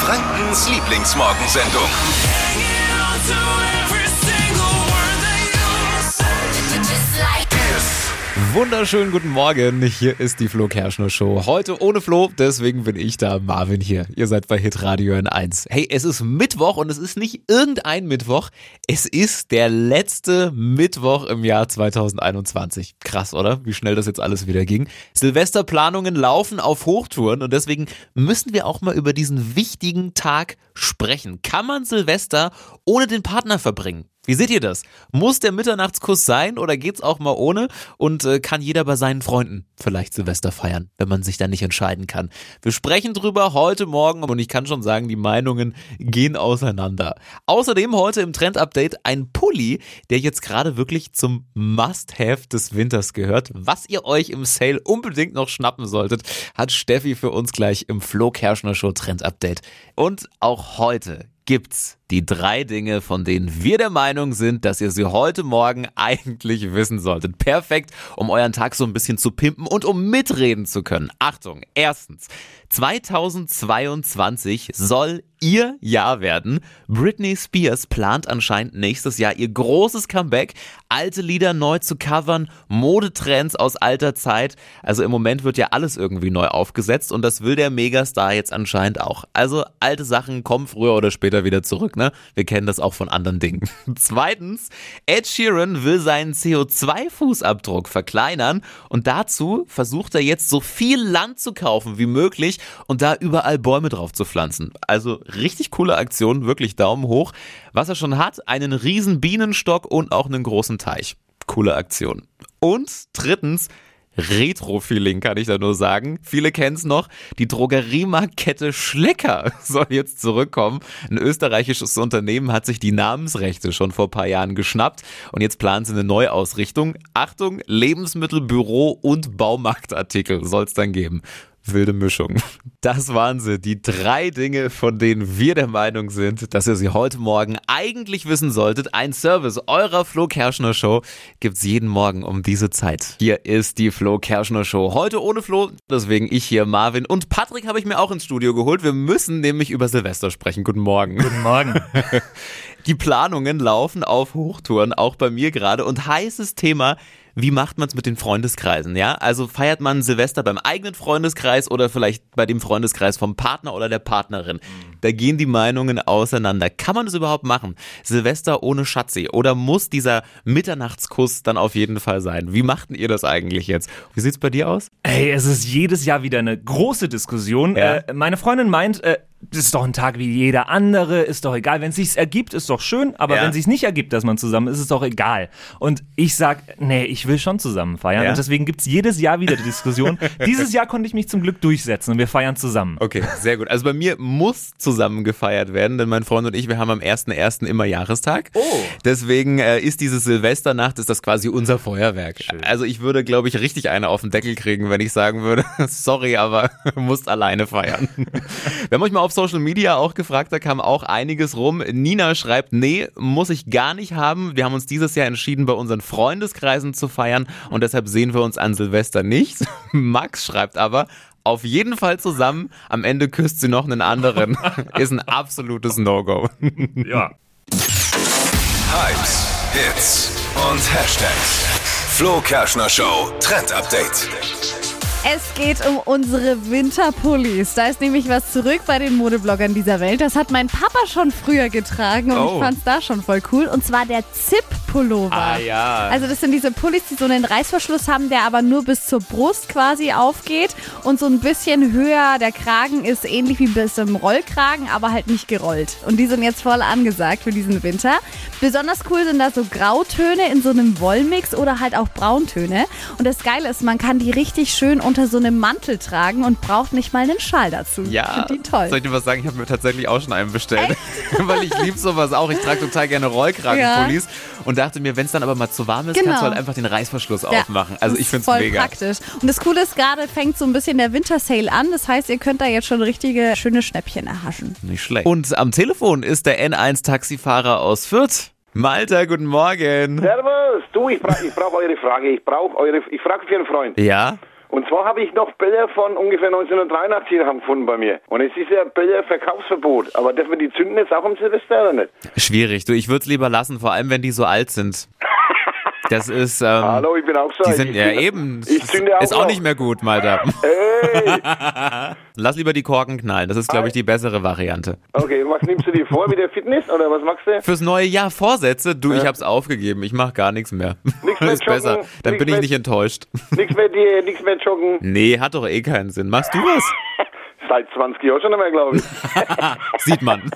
Frankens Lieblingsmorgensendung. Wunderschönen guten Morgen. Hier ist die Flo Kerschner Show. Heute ohne Flo, deswegen bin ich da, Marvin hier. Ihr seid bei Hitradio in 1. Hey, es ist Mittwoch und es ist nicht irgendein Mittwoch. Es ist der letzte Mittwoch im Jahr 2021. Krass, oder? Wie schnell das jetzt alles wieder ging. Silvesterplanungen laufen auf Hochtouren und deswegen müssen wir auch mal über diesen wichtigen Tag sprechen. Kann man Silvester ohne den Partner verbringen? Wie seht ihr das? Muss der Mitternachtskuss sein oder geht's auch mal ohne? Und äh, kann jeder bei seinen Freunden vielleicht Silvester feiern, wenn man sich da nicht entscheiden kann? Wir sprechen drüber heute Morgen und ich kann schon sagen, die Meinungen gehen auseinander. Außerdem heute im Trend-Update ein Pulli, der jetzt gerade wirklich zum Must-Have des Winters gehört. Was ihr euch im Sale unbedingt noch schnappen solltet, hat Steffi für uns gleich im Flo Kerschner Show Trend-Update. Und auch heute gibt's die drei Dinge, von denen wir der Meinung sind, dass ihr sie heute Morgen eigentlich wissen solltet. Perfekt, um euren Tag so ein bisschen zu pimpen und um mitreden zu können. Achtung, erstens, 2022 soll ihr Jahr werden. Britney Spears plant anscheinend nächstes Jahr ihr großes Comeback, alte Lieder neu zu covern, Modetrends aus alter Zeit. Also im Moment wird ja alles irgendwie neu aufgesetzt und das will der Megastar jetzt anscheinend auch. Also alte Sachen kommen früher oder später wieder zurück, ne? Wir kennen das auch von anderen Dingen. Zweitens, Ed Sheeran will seinen CO2-Fußabdruck verkleinern und dazu versucht er jetzt so viel Land zu kaufen wie möglich und da überall Bäume drauf zu pflanzen. Also richtig coole Aktion, wirklich Daumen hoch. Was er schon hat, einen riesen Bienenstock und auch einen großen Teich. Coole Aktion. Und drittens, Retro-Feeling, kann ich da nur sagen. Viele kennen es noch. Die Drogeriemarktkette Schlecker soll jetzt zurückkommen. Ein österreichisches Unternehmen hat sich die Namensrechte schon vor paar Jahren geschnappt und jetzt planen sie eine Neuausrichtung. Achtung, Lebensmittel, Büro und Baumarktartikel soll es dann geben wilde Mischung. Das waren sie, die drei Dinge, von denen wir der Meinung sind, dass ihr sie heute Morgen eigentlich wissen solltet. Ein Service eurer Flo Kerschner Show gibt's jeden Morgen um diese Zeit. Hier ist die Flo Kerschner Show. Heute ohne Flo, deswegen ich hier, Marvin und Patrick habe ich mir auch ins Studio geholt. Wir müssen nämlich über Silvester sprechen. Guten Morgen. Guten Morgen. Die Planungen laufen auf Hochtouren, auch bei mir gerade. Und heißes Thema, wie macht man es mit den Freundeskreisen, ja? Also feiert man Silvester beim eigenen Freundeskreis oder vielleicht bei dem Freundeskreis vom Partner oder der Partnerin? Da gehen die Meinungen auseinander. Kann man das überhaupt machen? Silvester ohne Schatzi? Oder muss dieser Mitternachtskuss dann auf jeden Fall sein? Wie machten ihr das eigentlich jetzt? Wie sieht's bei dir aus? Ey, es ist jedes Jahr wieder eine große Diskussion. Ja. Äh, meine Freundin meint, äh, das ist doch ein Tag wie jeder andere, ist doch egal. Wenn es sich ergibt, ist doch schön, aber ja. wenn es sich nicht ergibt, dass man zusammen ist, ist es doch egal. Und ich sag, nee, ich will schon zusammen feiern. Ja. Und deswegen gibt es jedes Jahr wieder die Diskussion. Dieses Jahr konnte ich mich zum Glück durchsetzen und wir feiern zusammen. Okay, sehr gut. Also bei mir muss zusammen gefeiert werden, denn mein Freund und ich, wir haben am 1.1. immer Jahrestag. Oh. Deswegen äh, ist diese Silvesternacht, ist das quasi unser Feuerwerk. Schön. Also ich würde, glaube ich, richtig eine auf den Deckel kriegen, wenn ich sagen würde, sorry, aber musst alleine feiern. wir haben euch mal auf Social Media auch gefragt, da kam auch einiges rum. Nina schreibt, nee, muss ich gar nicht haben. Wir haben uns dieses Jahr entschieden, bei unseren Freundeskreisen zu feiern und deshalb sehen wir uns an Silvester nicht. Max schreibt aber, auf jeden Fall zusammen. Am Ende küsst sie noch einen anderen. Ist ein absolutes No-Go. ja. Hypes, Hits und Hashtags. Flo Kerschner Show Trend Update. Es geht um unsere Winterpullis. Da ist nämlich was zurück bei den Modebloggern dieser Welt. Das hat mein Papa schon früher getragen und oh. ich fand es da schon voll cool. Und zwar der Zip-Pullover. Ah ja. Also das sind diese Pullis, die so einen Reißverschluss haben, der aber nur bis zur Brust quasi aufgeht und so ein bisschen höher. Der Kragen ist ähnlich wie bis zum Rollkragen, aber halt nicht gerollt. Und die sind jetzt voll angesagt für diesen Winter. Besonders cool sind da so Grautöne in so einem Wollmix oder halt auch Brauntöne. Und das Geile ist, man kann die richtig schön unter so einem Mantel tragen und braucht nicht mal einen Schal dazu. Ja, die toll. Soll ich dir was sagen? Ich habe mir tatsächlich auch schon einen bestellt. Weil ich liebe sowas auch. Ich trage total gerne Rollkragenpullis ja. und dachte mir, wenn es dann aber mal zu warm ist, genau. kannst du halt einfach den Reißverschluss ja, aufmachen. Also ich finde es mega. praktisch. Und das Coole ist, gerade fängt so ein bisschen der Wintersale an. Das heißt, ihr könnt da jetzt schon richtige schöne Schnäppchen erhaschen. Nicht schlecht. Und am Telefon ist der N1-Taxifahrer aus Fürth. Malta, guten Morgen. Servus. Du, ich, bra ich brauche eure Frage. Ich brauche eure. Ich frage für einen Freund. Ja. Und zwar habe ich noch Bälle von ungefähr 1983 gefunden bei mir. Und es ist ja Bälle Verkaufsverbot. Aber dürfen wir die zünden jetzt auch am Silvester oder nicht? Schwierig. Du, ich würde es lieber lassen, vor allem wenn die so alt sind. Das ist. Ähm, Hallo, ich bin auch so. Die sind ja eben. Ich zünde auch ist auch nicht mehr gut, Malta. Hey. Lass lieber die Korken knallen. Das ist, glaube ich, die bessere Variante. Okay, was nimmst du dir vor? Wieder Fitness oder was machst du? Fürs neue Jahr Vorsätze? Du, ja. ich hab's aufgegeben. Ich mach gar nichts mehr. Nichts mehr ist joggen, besser. Dann bin ich nicht enttäuscht. Nichts mehr, dir, nichts mehr joggen. Nee, hat doch eh keinen Sinn. Machst du was? Seit 20 Jahren schon nicht mehr, glaube ich. Sieht man.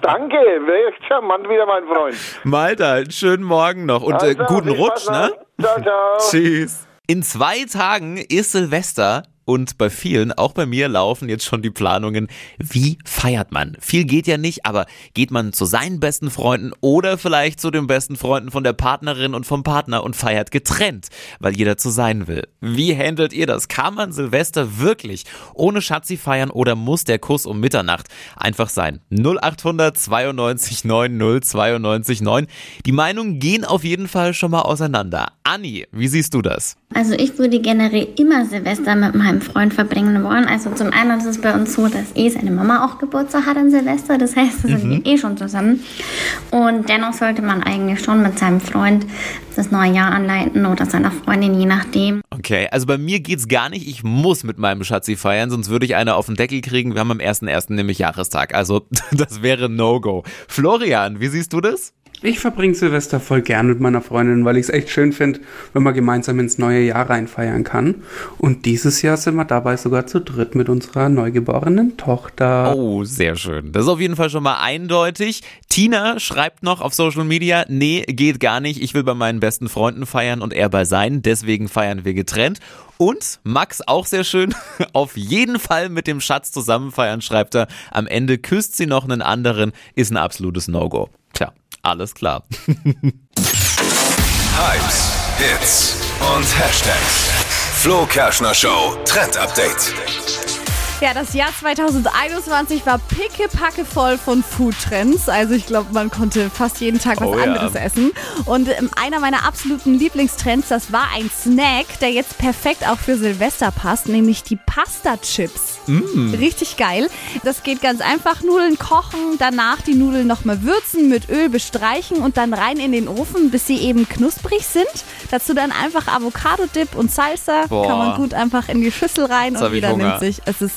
Danke, wäre charmant wieder, mein Freund. Malta, schönen Morgen noch und äh, also, äh, guten Rutsch, ne? Ciao, ciao. Tschüss. In zwei Tagen ist Silvester und bei vielen, auch bei mir, laufen jetzt schon die Planungen, wie feiert man? Viel geht ja nicht, aber geht man zu seinen besten Freunden oder vielleicht zu den besten Freunden von der Partnerin und vom Partner und feiert getrennt, weil jeder zu sein will. Wie handelt ihr das? Kann man Silvester wirklich ohne Schatzi feiern oder muss der Kuss um Mitternacht einfach sein? 0800 92 90 92 9. Die Meinungen gehen auf jeden Fall schon mal auseinander. Anni, wie siehst du das? Also ich würde generell immer Silvester mit meinem Freund verbringen wollen. Also zum einen ist es bei uns so, dass eh seine Mama auch Geburtstag hat an Silvester. Das heißt, da sind mhm. wir eh schon zusammen. Und dennoch sollte man eigentlich schon mit seinem Freund das neue Jahr anleiten oder seiner Freundin, je nachdem. Okay, also bei mir geht's gar nicht. Ich muss mit meinem Schatzi feiern, sonst würde ich eine auf den Deckel kriegen. Wir haben am 1.1. nämlich Jahrestag. Also das wäre No-Go. Florian, wie siehst du das? Ich verbringe Silvester voll gern mit meiner Freundin, weil ich es echt schön finde, wenn man gemeinsam ins neue Jahr reinfeiern kann. Und dieses Jahr sind wir dabei sogar zu dritt mit unserer neugeborenen Tochter. Oh, sehr schön. Das ist auf jeden Fall schon mal eindeutig. Tina schreibt noch auf Social Media, nee, geht gar nicht. Ich will bei meinen besten Freunden feiern und er bei seinen. Deswegen feiern wir getrennt. Und Max auch sehr schön, auf jeden Fall mit dem Schatz zusammen feiern, schreibt er. Am Ende küsst sie noch einen anderen, ist ein absolutes No-Go. Alles klar. Hypes, Hits und Hashtags. Flo Kerschner Show Trend Update. Ja, das Jahr 2021 war pickepacke voll von Foodtrends. Also ich glaube, man konnte fast jeden Tag was oh, anderes ja. essen. Und ähm, einer meiner absoluten Lieblingstrends, das war ein Snack, der jetzt perfekt auch für Silvester passt, nämlich die Pasta-Chips. Mm. Richtig geil. Das geht ganz einfach. Nudeln kochen, danach die Nudeln nochmal würzen, mit Öl bestreichen und dann rein in den Ofen, bis sie eben knusprig sind. Dazu dann einfach Avocado-Dip und Salsa. Boah. Kann man gut einfach in die Schüssel rein und wieder nimmt sich. Es ist